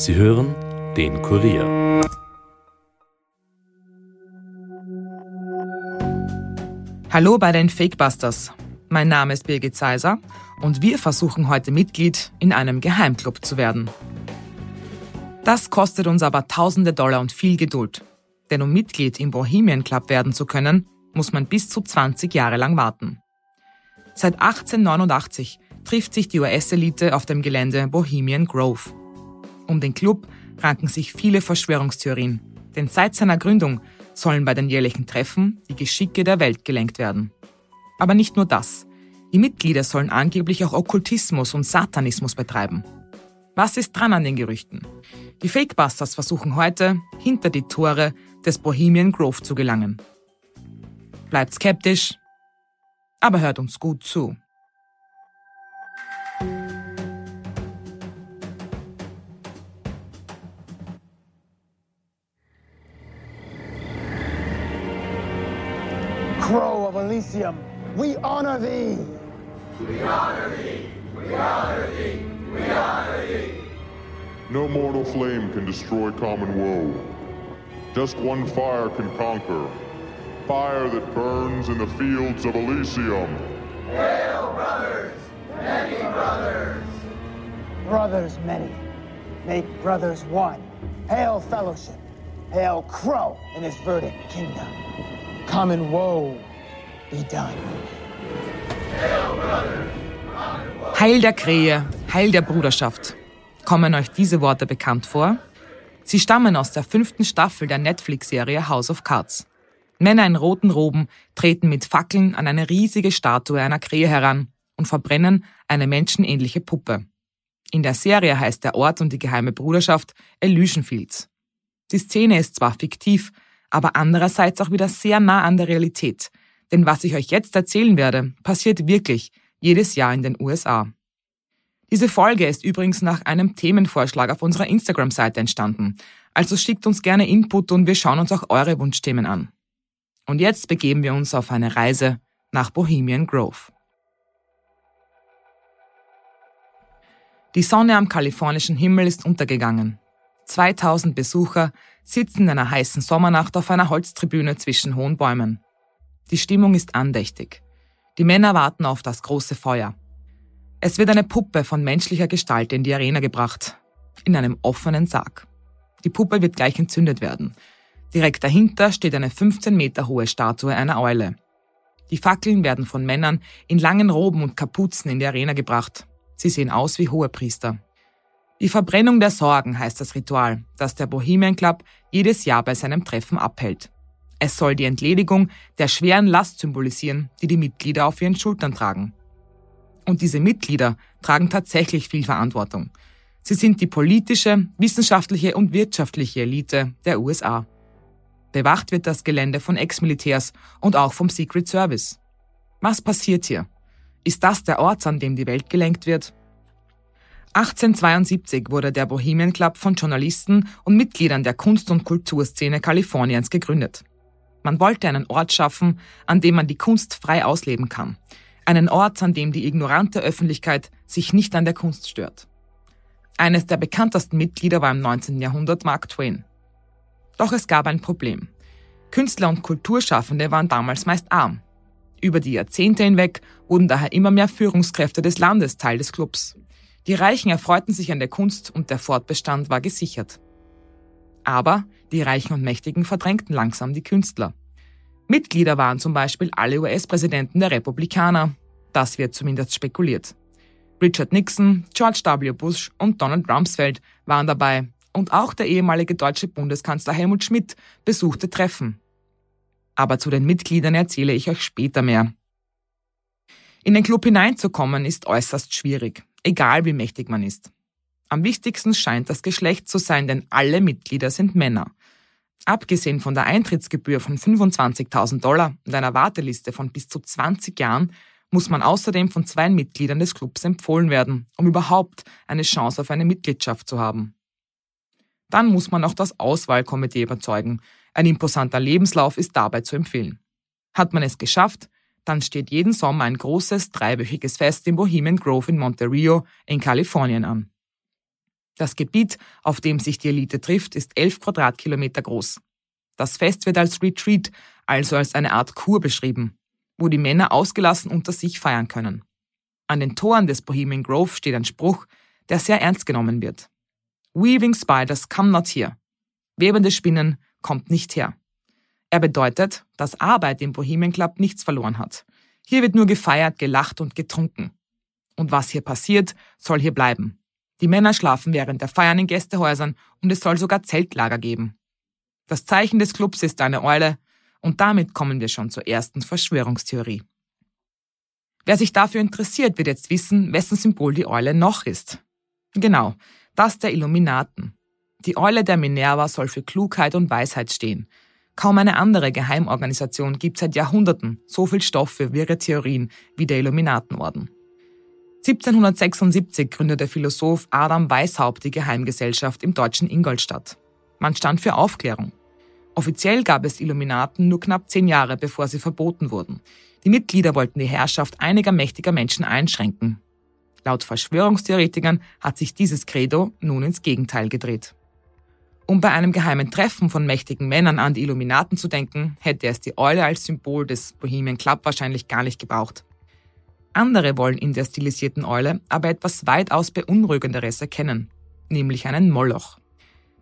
Sie hören den Kurier. Hallo bei den Fakebusters. Mein Name ist Birgit Seiser und wir versuchen heute Mitglied in einem Geheimclub zu werden. Das kostet uns aber tausende Dollar und viel Geduld. Denn um Mitglied im Bohemian Club werden zu können, muss man bis zu 20 Jahre lang warten. Seit 1889 trifft sich die US-Elite auf dem Gelände Bohemian Grove. Um den Club ranken sich viele Verschwörungstheorien, denn seit seiner Gründung sollen bei den jährlichen Treffen die Geschicke der Welt gelenkt werden. Aber nicht nur das. Die Mitglieder sollen angeblich auch Okkultismus und Satanismus betreiben. Was ist dran an den Gerüchten? Die Fakebusters versuchen heute, hinter die Tore des Bohemian Grove zu gelangen. Bleibt skeptisch, aber hört uns gut zu. Crow of Elysium, we honor thee. We honor thee. We honor thee. No mortal flame can destroy common woe. Just one fire can conquer. Fire that burns in the fields of Elysium. Hail, brothers many, brothers! Brothers many. make brothers one. Hail fellowship. Hail Crow in his verdant kingdom. Common woe be done. Heil der Krähe, Heil der Bruderschaft. Kommen euch diese Worte bekannt vor? Sie stammen aus der fünften Staffel der Netflix-Serie House of Cards. Männer in roten Roben treten mit Fackeln an eine riesige Statue einer Krähe heran und verbrennen eine menschenähnliche Puppe. In der Serie heißt der Ort und die geheime Bruderschaft Illusion Fields. Die Szene ist zwar fiktiv, aber andererseits auch wieder sehr nah an der Realität. Denn was ich euch jetzt erzählen werde, passiert wirklich jedes Jahr in den USA. Diese Folge ist übrigens nach einem Themenvorschlag auf unserer Instagram-Seite entstanden. Also schickt uns gerne Input und wir schauen uns auch eure Wunschthemen an. Und jetzt begeben wir uns auf eine Reise nach Bohemian Grove. Die Sonne am kalifornischen Himmel ist untergegangen. 2000 Besucher sitzen in einer heißen Sommernacht auf einer Holztribüne zwischen hohen Bäumen. Die Stimmung ist andächtig. Die Männer warten auf das große Feuer. Es wird eine Puppe von menschlicher Gestalt in die Arena gebracht, in einem offenen Sarg. Die Puppe wird gleich entzündet werden. Direkt dahinter steht eine 15 Meter hohe Statue einer Eule. Die Fackeln werden von Männern in langen Roben und Kapuzen in die Arena gebracht. Sie sehen aus wie Hohepriester. Die Verbrennung der Sorgen heißt das Ritual, das der Bohemian Club jedes Jahr bei seinem Treffen abhält. Es soll die Entledigung der schweren Last symbolisieren, die die Mitglieder auf ihren Schultern tragen. Und diese Mitglieder tragen tatsächlich viel Verantwortung. Sie sind die politische, wissenschaftliche und wirtschaftliche Elite der USA. Bewacht wird das Gelände von Ex-Militärs und auch vom Secret Service. Was passiert hier? Ist das der Ort, an dem die Welt gelenkt wird? 1872 wurde der Bohemian Club von Journalisten und Mitgliedern der Kunst- und Kulturszene Kaliforniens gegründet. Man wollte einen Ort schaffen, an dem man die Kunst frei ausleben kann. Einen Ort, an dem die ignorante Öffentlichkeit sich nicht an der Kunst stört. Eines der bekanntesten Mitglieder war im 19. Jahrhundert Mark Twain. Doch es gab ein Problem. Künstler und Kulturschaffende waren damals meist arm. Über die Jahrzehnte hinweg wurden daher immer mehr Führungskräfte des Landes Teil des Clubs. Die Reichen erfreuten sich an der Kunst und der Fortbestand war gesichert. Aber die Reichen und Mächtigen verdrängten langsam die Künstler. Mitglieder waren zum Beispiel alle US-Präsidenten der Republikaner. Das wird zumindest spekuliert. Richard Nixon, George W. Bush und Donald Rumsfeld waren dabei und auch der ehemalige deutsche Bundeskanzler Helmut Schmidt besuchte Treffen. Aber zu den Mitgliedern erzähle ich euch später mehr. In den Club hineinzukommen ist äußerst schwierig, egal wie mächtig man ist. Am wichtigsten scheint das Geschlecht zu sein, denn alle Mitglieder sind Männer. Abgesehen von der Eintrittsgebühr von 25.000 Dollar und einer Warteliste von bis zu 20 Jahren muss man außerdem von zwei Mitgliedern des Clubs empfohlen werden, um überhaupt eine Chance auf eine Mitgliedschaft zu haben. Dann muss man auch das Auswahlkomitee überzeugen. Ein imposanter Lebenslauf ist dabei zu empfehlen. Hat man es geschafft, dann steht jeden Sommer ein großes dreiwöchiges Fest im Bohemian Grove in Monterey in Kalifornien an. Das Gebiet, auf dem sich die Elite trifft, ist 11 Quadratkilometer groß. Das Fest wird als Retreat, also als eine Art Kur beschrieben, wo die Männer ausgelassen unter sich feiern können. An den Toren des Bohemian Grove steht ein Spruch, der sehr ernst genommen wird. Weaving Spiders come not here. Webende Spinnen kommt nicht her. Er bedeutet, dass Arbeit im Bohemian Club nichts verloren hat. Hier wird nur gefeiert, gelacht und getrunken. Und was hier passiert, soll hier bleiben. Die Männer schlafen während der Feiern in Gästehäusern und es soll sogar Zeltlager geben. Das Zeichen des Clubs ist eine Eule und damit kommen wir schon zur ersten Verschwörungstheorie. Wer sich dafür interessiert, wird jetzt wissen, wessen Symbol die Eule noch ist. Genau, das der Illuminaten. Die Eule der Minerva soll für Klugheit und Weisheit stehen. Kaum eine andere Geheimorganisation gibt seit Jahrhunderten so viel Stoff für wirre Theorien wie der Illuminatenorden. 1776 gründete Philosoph Adam Weishaupt die Geheimgesellschaft im deutschen Ingolstadt. Man stand für Aufklärung. Offiziell gab es Illuminaten nur knapp zehn Jahre, bevor sie verboten wurden. Die Mitglieder wollten die Herrschaft einiger mächtiger Menschen einschränken. Laut Verschwörungstheoretikern hat sich dieses Credo nun ins Gegenteil gedreht. Um bei einem geheimen Treffen von mächtigen Männern an die Illuminaten zu denken, hätte es die Eule als Symbol des Bohemian Club wahrscheinlich gar nicht gebraucht. Andere wollen in der stilisierten Eule aber etwas weitaus Beunruhigenderes erkennen, nämlich einen Moloch.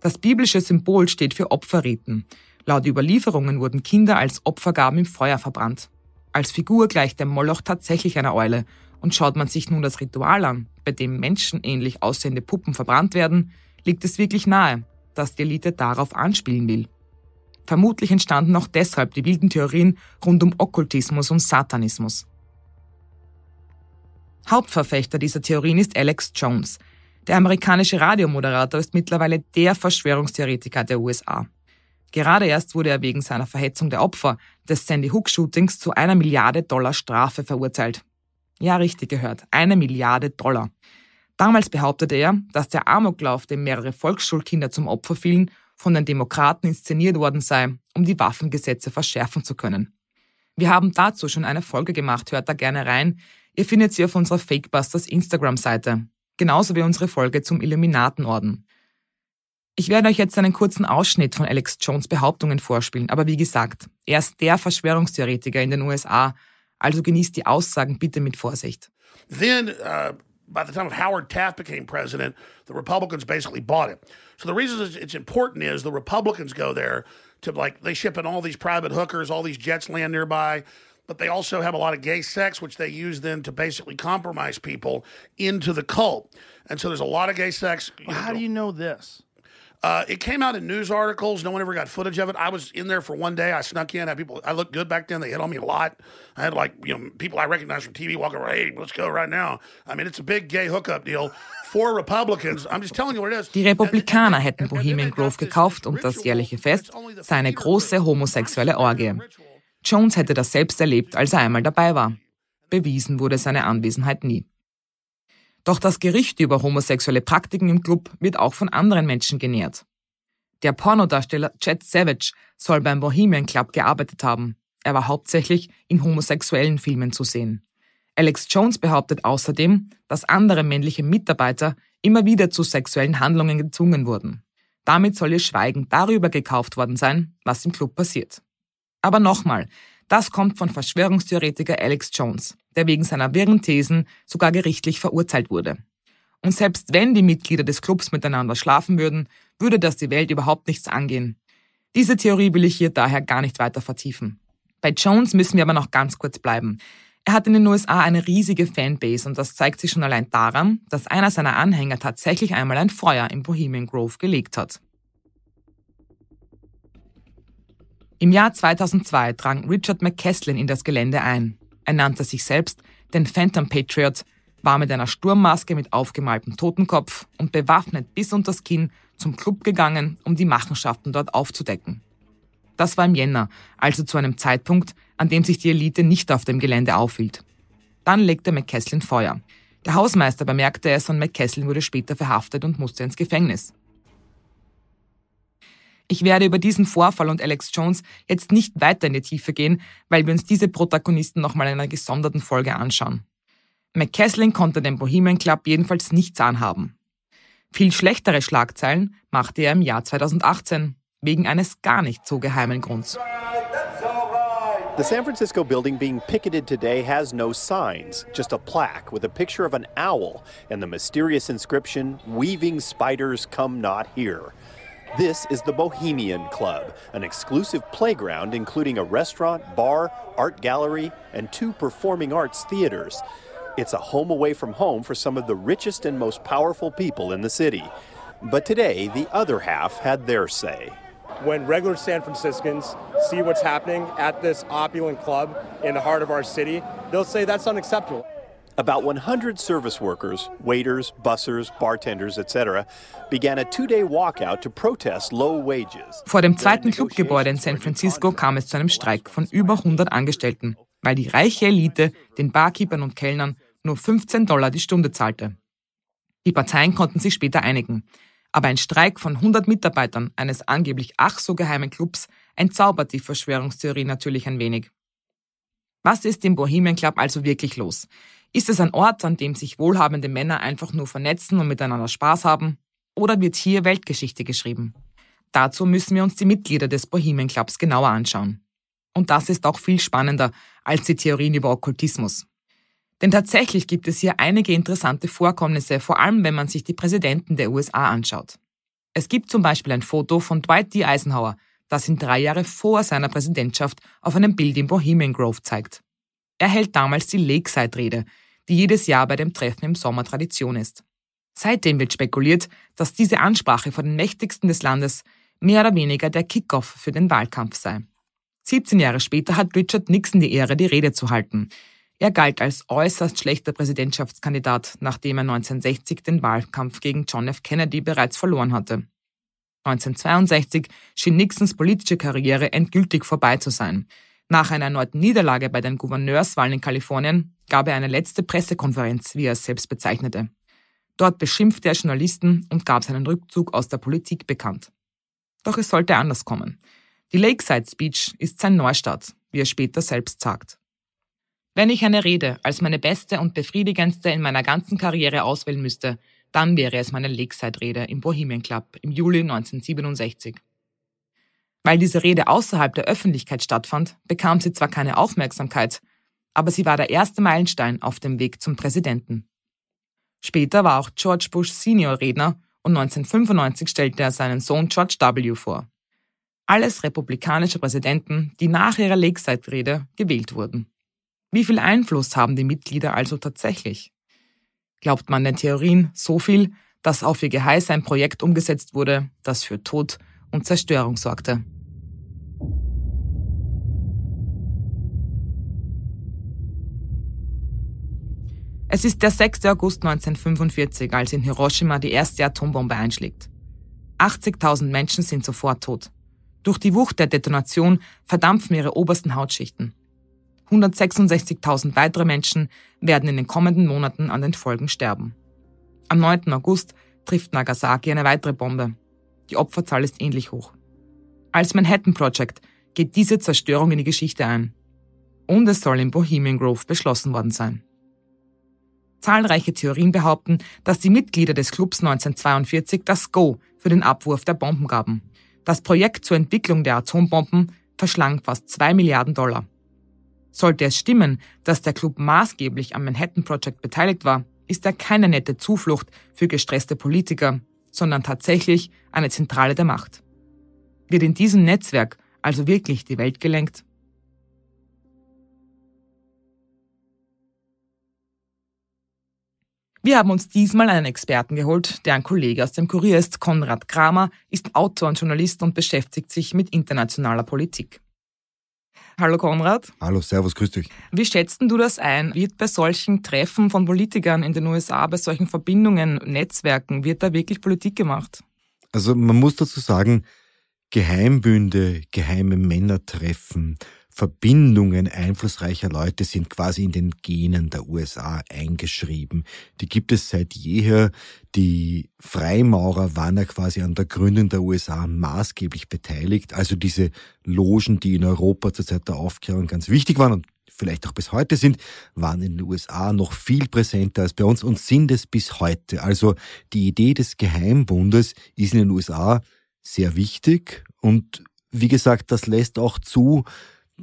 Das biblische Symbol steht für Opferriten. Laut Überlieferungen wurden Kinder als Opfergaben im Feuer verbrannt. Als Figur gleicht der Moloch tatsächlich einer Eule und schaut man sich nun das Ritual an, bei dem menschenähnlich aussehende Puppen verbrannt werden, liegt es wirklich nahe, dass die Elite darauf anspielen will. Vermutlich entstanden auch deshalb die wilden Theorien rund um Okkultismus und Satanismus. Hauptverfechter dieser Theorien ist Alex Jones. Der amerikanische Radiomoderator ist mittlerweile der Verschwörungstheoretiker der USA. Gerade erst wurde er wegen seiner Verhetzung der Opfer des Sandy Hook Shootings zu einer Milliarde Dollar Strafe verurteilt. Ja, richtig gehört, eine Milliarde Dollar. Damals behauptete er, dass der Amoklauf, dem mehrere Volksschulkinder zum Opfer fielen, von den Demokraten inszeniert worden sei, um die Waffengesetze verschärfen zu können. Wir haben dazu schon eine Folge gemacht, hört da gerne rein. Ihr findet sie auf unserer Fakebusters Instagram-Seite. Genauso wie unsere Folge zum Illuminatenorden. Ich werde euch jetzt einen kurzen Ausschnitt von Alex Jones Behauptungen vorspielen, aber wie gesagt, er ist der Verschwörungstheoretiker in den USA, also genießt die Aussagen bitte mit Vorsicht. Then, uh, by the time Howard Taft became president, the Republicans basically bought it. So the reason it's important is the Republicans go there to like they ship in all these private hookers, all these jets land nearby but they also have a lot of gay sex, which they use then to basically compromise people into the cult. And so there's a lot of gay sex. Well, how do you know this? Uh, it came out in news articles. No one ever got footage of it. I was in there for one day. I snuck in. Had people. I looked good back then. They hit on me a lot. I had like you know people I recognized from TV walking around. Hey, let's go right now. I mean, it's a big gay hookup deal. For Republicans, I'm just telling you what it is. Die Republikaner hätten Bohemian Grove gekauft und das jährliche Fest sei eine große homosexuelle Orgie. Jones hätte das selbst erlebt, als er einmal dabei war. Bewiesen wurde seine Anwesenheit nie. Doch das Gericht über homosexuelle Praktiken im Club wird auch von anderen Menschen genährt. Der Pornodarsteller Chad Savage soll beim Bohemian Club gearbeitet haben. Er war hauptsächlich in homosexuellen Filmen zu sehen. Alex Jones behauptet außerdem, dass andere männliche Mitarbeiter immer wieder zu sexuellen Handlungen gezwungen wurden. Damit soll ihr Schweigen darüber gekauft worden sein, was im Club passiert. Aber nochmal, das kommt von Verschwörungstheoretiker Alex Jones, der wegen seiner wirren Thesen sogar gerichtlich verurteilt wurde. Und selbst wenn die Mitglieder des Clubs miteinander schlafen würden, würde das die Welt überhaupt nichts angehen. Diese Theorie will ich hier daher gar nicht weiter vertiefen. Bei Jones müssen wir aber noch ganz kurz bleiben. Er hat in den USA eine riesige Fanbase und das zeigt sich schon allein daran, dass einer seiner Anhänger tatsächlich einmal ein Feuer im Bohemian Grove gelegt hat. Im Jahr 2002 drang Richard McCaslin in das Gelände ein. Er nannte sich selbst den Phantom Patriot, war mit einer Sturmmaske mit aufgemaltem Totenkopf und bewaffnet bis unters Kinn zum Club gegangen, um die Machenschaften dort aufzudecken. Das war im Jänner, also zu einem Zeitpunkt, an dem sich die Elite nicht auf dem Gelände aufhielt. Dann legte McCaslin Feuer. Der Hausmeister bemerkte es und McCaslin wurde später verhaftet und musste ins Gefängnis. Ich werde über diesen Vorfall und Alex Jones jetzt nicht weiter in die Tiefe gehen, weil wir uns diese Protagonisten nochmal in einer gesonderten Folge anschauen. McCaslin konnte dem Bohemian Club jedenfalls nichts anhaben. Viel schlechtere Schlagzeilen machte er im Jahr 2018 wegen eines gar nicht so geheimen Grunds. The San Francisco building being picketed today has no signs, just a plaque with a picture of an owl and the mysterious inscription, Weaving Spiders Come Not Here. This is the Bohemian Club, an exclusive playground including a restaurant, bar, art gallery, and two performing arts theaters. It's a home away from home for some of the richest and most powerful people in the city. But today, the other half had their say. when regular San Franciscans see what's happening at this opulent club in the heart of our city, they'll say that's unacceptable. About 100 service workers, waiters, bussers, bartenders, etc., began a two-day walkout to protest low wages. Vor dem zweiten Clubgebäude in San Francisco kam es zu einem Streik von über 100 Angestellten, weil die reiche Elite den Barkeepern und Kellnern nur 15 Dollar die Stunde zahlte. Die Parteien konnten sich später einigen. Aber ein Streik von 100 Mitarbeitern eines angeblich ach so geheimen Clubs entzaubert die Verschwörungstheorie natürlich ein wenig. Was ist im Bohemian Club also wirklich los? Ist es ein Ort, an dem sich wohlhabende Männer einfach nur vernetzen und miteinander Spaß haben? Oder wird hier Weltgeschichte geschrieben? Dazu müssen wir uns die Mitglieder des Bohemian Clubs genauer anschauen. Und das ist auch viel spannender als die Theorien über Okkultismus. Denn tatsächlich gibt es hier einige interessante Vorkommnisse, vor allem wenn man sich die Präsidenten der USA anschaut. Es gibt zum Beispiel ein Foto von Dwight D. Eisenhower, das ihn drei Jahre vor seiner Präsidentschaft auf einem Bild im Bohemian Grove zeigt. Er hält damals die Lakeside-Rede, die jedes Jahr bei dem Treffen im Sommer Tradition ist. Seitdem wird spekuliert, dass diese Ansprache vor den Mächtigsten des Landes mehr oder weniger der Kickoff für den Wahlkampf sei. 17 Jahre später hat Richard Nixon die Ehre, die Rede zu halten. Er galt als äußerst schlechter Präsidentschaftskandidat, nachdem er 1960 den Wahlkampf gegen John F. Kennedy bereits verloren hatte. 1962 schien Nixons politische Karriere endgültig vorbei zu sein. Nach einer erneuten Niederlage bei den Gouverneurswahlen in Kalifornien gab er eine letzte Pressekonferenz, wie er es selbst bezeichnete. Dort beschimpfte er Journalisten und gab seinen Rückzug aus der Politik bekannt. Doch es sollte anders kommen. Die Lakeside Speech ist sein Neustart, wie er später selbst sagt. Wenn ich eine Rede als meine beste und befriedigendste in meiner ganzen Karriere auswählen müsste, dann wäre es meine Lakeside-Rede im Bohemian Club im Juli 1967. Weil diese Rede außerhalb der Öffentlichkeit stattfand, bekam sie zwar keine Aufmerksamkeit, aber sie war der erste Meilenstein auf dem Weg zum Präsidenten. Später war auch George Bush Senior Redner und 1995 stellte er seinen Sohn George W. vor. Alles republikanische Präsidenten, die nach ihrer Lakeside-Rede gewählt wurden. Wie viel Einfluss haben die Mitglieder also tatsächlich? Glaubt man den Theorien so viel, dass auf ihr Geheiß ein Projekt umgesetzt wurde, das für Tod und Zerstörung sorgte? Es ist der 6. August 1945, als in Hiroshima die erste Atombombe einschlägt. 80.000 Menschen sind sofort tot. Durch die Wucht der Detonation verdampfen ihre obersten Hautschichten. 166.000 weitere Menschen werden in den kommenden Monaten an den Folgen sterben. Am 9. August trifft Nagasaki eine weitere Bombe. Die Opferzahl ist ähnlich hoch. Als Manhattan Project geht diese Zerstörung in die Geschichte ein. Und es soll in Bohemian Grove beschlossen worden sein. Zahlreiche Theorien behaupten, dass die Mitglieder des Clubs 1942 das Go für den Abwurf der Bomben gaben. Das Projekt zur Entwicklung der Atombomben verschlang fast zwei Milliarden Dollar. Sollte es stimmen, dass der Club maßgeblich am Manhattan Project beteiligt war, ist er keine nette Zuflucht für gestresste Politiker, sondern tatsächlich eine Zentrale der Macht. Wird in diesem Netzwerk also wirklich die Welt gelenkt? Wir haben uns diesmal einen Experten geholt, der ein Kollege aus dem Kurier ist. Konrad Kramer ist Autor und Journalist und beschäftigt sich mit internationaler Politik. Hallo Konrad. Hallo, Servus, grüß dich. Wie schätzt du das ein? Wird bei solchen Treffen von Politikern in den USA, bei solchen Verbindungen, Netzwerken, wird da wirklich Politik gemacht? Also man muss dazu sagen, Geheimbünde, geheime Männertreffen, Verbindungen einflussreicher Leute sind quasi in den Genen der USA eingeschrieben. Die gibt es seit jeher. Die Freimaurer waren ja quasi an der Gründung der USA maßgeblich beteiligt. Also diese Logen, die in Europa zur Zeit der Aufklärung ganz wichtig waren und vielleicht auch bis heute sind, waren in den USA noch viel präsenter als bei uns und sind es bis heute. Also die Idee des Geheimbundes ist in den USA sehr wichtig und wie gesagt, das lässt auch zu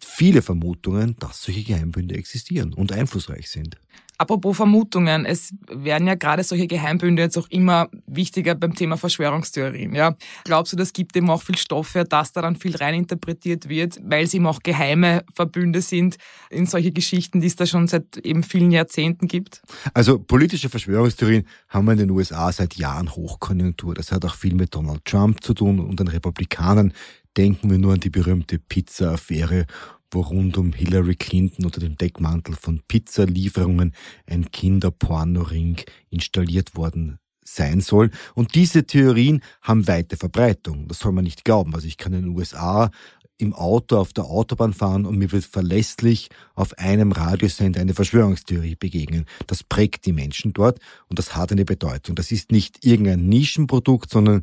viele Vermutungen, dass solche Geheimbünde existieren und einflussreich sind. Apropos Vermutungen, es werden ja gerade solche Geheimbünde jetzt auch immer wichtiger beim Thema Verschwörungstheorien. Ja. Glaubst du, das gibt eben auch viel Stoff dass da dann viel reininterpretiert wird, weil es eben auch geheime Verbünde sind in solche Geschichten, die es da schon seit eben vielen Jahrzehnten gibt? Also politische Verschwörungstheorien haben wir in den USA seit Jahren Hochkonjunktur. Das hat auch viel mit Donald Trump zu tun und den Republikanern. Denken wir nur an die berühmte Pizza-Affäre, wo rund um Hillary Clinton unter dem Deckmantel von Pizzalieferungen ein Kinderpornoring installiert worden sein soll. Und diese Theorien haben weite Verbreitung. Das soll man nicht glauben. Also ich kann in den USA im Auto auf der Autobahn fahren und mir wird verlässlich auf einem Radiosender eine Verschwörungstheorie begegnen. Das prägt die Menschen dort und das hat eine Bedeutung. Das ist nicht irgendein Nischenprodukt, sondern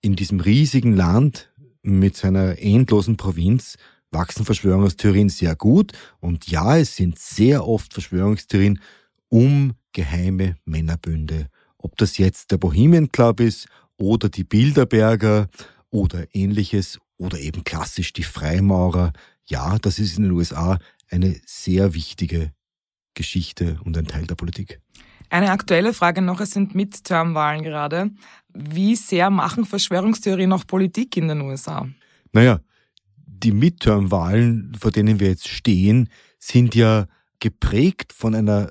in diesem riesigen Land mit seiner endlosen Provinz wachsen Verschwörungstheorien sehr gut. Und ja, es sind sehr oft Verschwörungstheorien um geheime Männerbünde. Ob das jetzt der Bohemian Club ist oder die Bilderberger oder ähnliches oder eben klassisch die Freimaurer. Ja, das ist in den USA eine sehr wichtige Geschichte und ein Teil der Politik. Eine aktuelle Frage noch, es sind Midterm-Wahlen gerade. Wie sehr machen Verschwörungstheorien noch Politik in den USA? Naja, die Midterm-Wahlen, vor denen wir jetzt stehen, sind ja geprägt von einer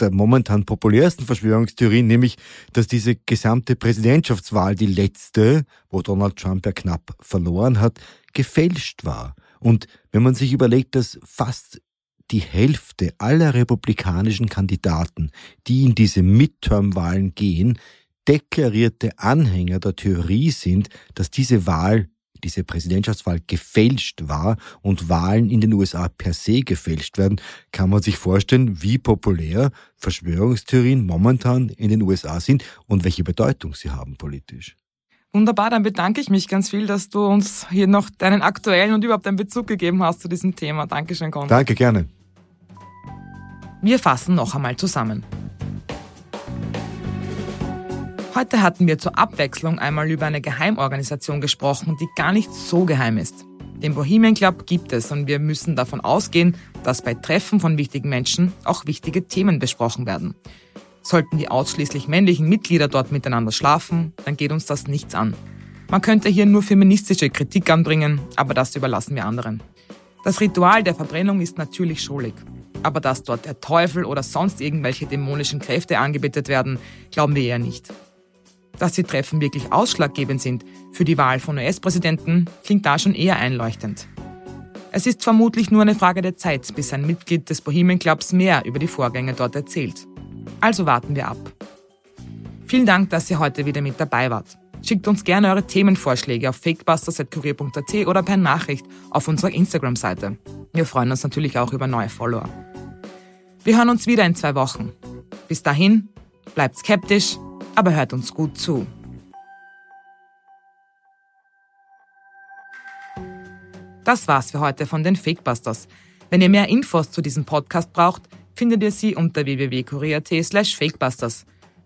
der momentan populärsten Verschwörungstheorien, nämlich, dass diese gesamte Präsidentschaftswahl, die letzte, wo Donald Trump ja knapp verloren hat, gefälscht war. Und wenn man sich überlegt, dass fast die Hälfte aller republikanischen Kandidaten, die in diese Midterm-Wahlen gehen, deklarierte Anhänger der Theorie sind, dass diese Wahl diese Präsidentschaftswahl gefälscht war und Wahlen in den USA per se gefälscht werden, kann man sich vorstellen, wie populär Verschwörungstheorien momentan in den USA sind und welche Bedeutung sie haben politisch. Wunderbar, dann bedanke ich mich ganz viel, dass du uns hier noch deinen aktuellen und überhaupt einen Bezug gegeben hast zu diesem Thema. Dankeschön, Conrad. Danke, gerne. Wir fassen noch einmal zusammen. Heute hatten wir zur Abwechslung einmal über eine Geheimorganisation gesprochen, die gar nicht so geheim ist. Den Bohemian Club gibt es und wir müssen davon ausgehen, dass bei Treffen von wichtigen Menschen auch wichtige Themen besprochen werden. Sollten die ausschließlich männlichen Mitglieder dort miteinander schlafen, dann geht uns das nichts an. Man könnte hier nur feministische Kritik anbringen, aber das überlassen wir anderen. Das Ritual der Verbrennung ist natürlich schuldig. Aber dass dort der Teufel oder sonst irgendwelche dämonischen Kräfte angebetet werden, glauben wir eher nicht. Dass die Treffen wirklich ausschlaggebend sind für die Wahl von US-Präsidenten, klingt da schon eher einleuchtend. Es ist vermutlich nur eine Frage der Zeit, bis ein Mitglied des Bohemian Clubs mehr über die Vorgänge dort erzählt. Also warten wir ab. Vielen Dank, dass ihr heute wieder mit dabei wart. Schickt uns gerne eure Themenvorschläge auf fakebusters.kurier.at oder per Nachricht auf unserer Instagram-Seite. Wir freuen uns natürlich auch über neue Follower. Wir hören uns wieder in zwei Wochen. Bis dahin, bleibt skeptisch, aber hört uns gut zu. Das war's für heute von den Fakebusters. Wenn ihr mehr Infos zu diesem Podcast braucht, findet ihr sie unter www.kurier.at slash fakebusters.